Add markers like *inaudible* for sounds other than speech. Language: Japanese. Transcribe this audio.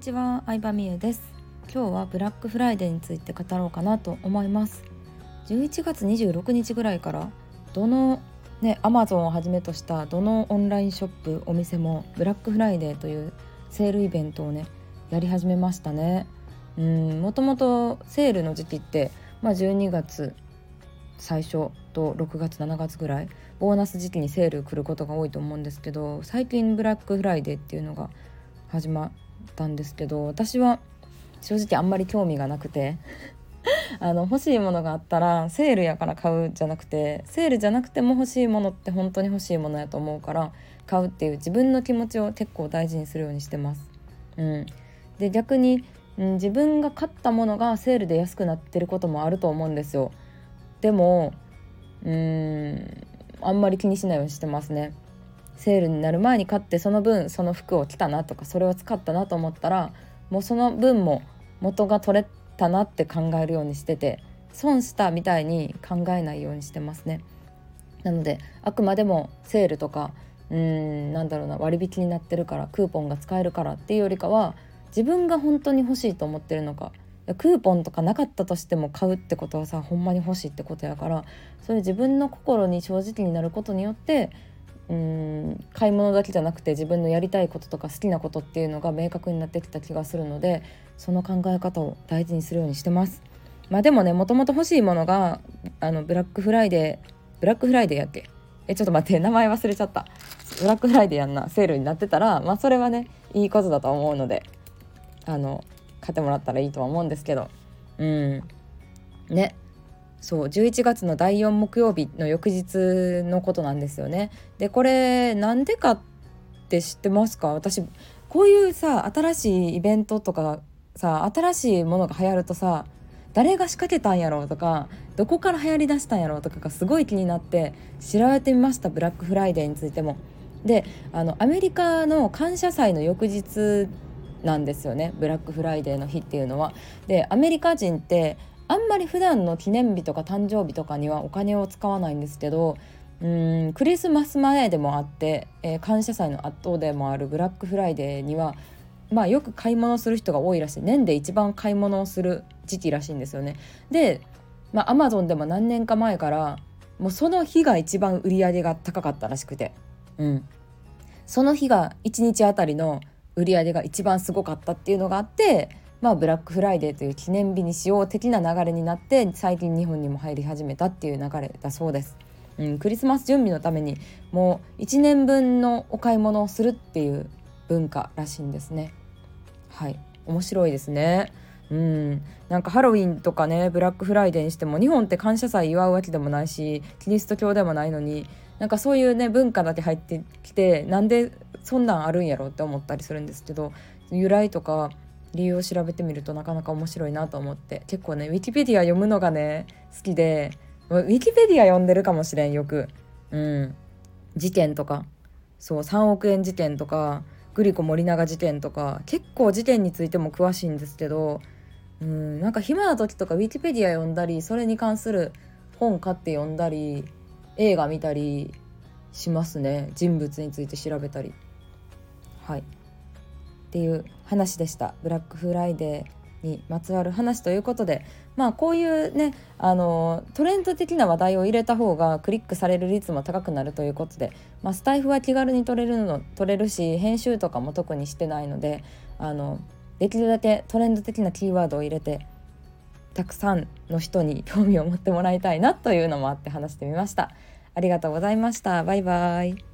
ちは、相葉美優です。今日はブラックフライデーについて語ろうかなと思います。11月26日ぐらいからどのね、アマゾンをはじめとしたどのオンラインショップお店もブラックフライデーというセールイベントをねやり始めましたね。うんもともとセールの時期って、まあ、12月最初と6月7月ぐらいボーナス時期にセール来ることが多いと思うんですけど最近ブラックフライデーっていうのが始まったんですけど私は正直あんまり興味がなくて *laughs* あの欲しいものがあったらセールやから買うじゃなくてセールじゃなくても欲しいものって本当に欲しいものやと思うから買うっていう自分の気持ちを結構大事にするようにしてます。うん、で逆に、うん、自分が買ったものがセールで安くなってることもあると思うんですよ。でもうーんあんまり気にしないようにしてますね。セールになる前に買ってその分その服を着たなとかそれを使ったなと思ったらもうその分も元が取れたなって考えるようにしてて損したみたいに考えないようにしてますね。なのであくまでもセールとかうーんなんだろうな割引になってるからクーポンが使えるからっていうよりかは自分が本当に欲しいと思ってるのかクーポンとかなかったとしても買うってことはさほんまに欲しいってことやからそういう自分の心に正直になることによってうん買い物だけじゃなくて自分のやりたいこととか好きなことっていうのが明確になってきた気がするのでその考え方を大事にするようにしてます。まあでもねもともと欲しいものがあのブラックフライデーブラックフライデーやっけ？えちょっと待って名前忘れちゃった。ブラックフライデーやんな。セールになってたらまあそれはねいいことだと思うのであの買ってもらったらいいとは思うんですけど。うん。ね。そう11月の第4木曜日の翌日のことなんですよね。でこれなんでかって知ってますか？私こういうさ新しいイベントとかさ新しいものが流行るとさ誰が仕掛けたんやろうとかどこから流行りだしたんやろうとかがすごい気になって調べてみましたブラックフライデーについても。であのアメリカの感謝祭の翌日なんですよねブラックフライデーの日っていうのは。でアメリカ人ってあんまり普段の記念日とか誕生日とかにはお金を使わないんですけどうんクリスマス前でもあって、えー、感謝祭のあとでもあるブラックフライデーにはまあよく買い物する人が多いらしい。年で一番買い物をする時期らしいんですよね。でまあアマゾンでも何年か前からもうその日が一番売り上げが高かったらしくて、うん、その日が1日あたりの売り上げが一番すごかったっていうのがあってまあ、ブラックフライデーという記念日にしよう的な流れになって最近日本にも入り始めたっていう流れだそうです。うん、クリスマス準備のためにもう1年分のお買い物をするっていう文化らしいんですね。はい面白いですね。うん、なんかハロウィンとかねブラックフライデーにしても日本って感謝祭祝うわけでもないしキリスト教でもないのになんかそういうね文化だけ入ってきてなんでそんなんあるんやろって思ったりするんですけど由来とか理由を調べてみるとなかなか面白いなと思って。結構ねウィキペディア読むのがね好きでウィキペディア読んでるかもしれんよく。うん。事件とか。そう3億円事件とかグリコ森永事件とか結構事件についても詳しいんですけどうんなんか暇な時とかウィキペディア読んだりそれに関する本買って読んだり映画見たりしますね。人物について調べたり。はい。っていう話でしたブラックフライデーにまつわる話ということでまあこういうねあのトレンド的な話題を入れた方がクリックされる率も高くなるということで、まあ、スタイフは気軽に取れるの取れるし編集とかも特にしてないのであのできるだけトレンド的なキーワードを入れてたくさんの人に *laughs* 興味を持ってもらいたいなというのもあって話してみました。ありがとうございました。バイバイ。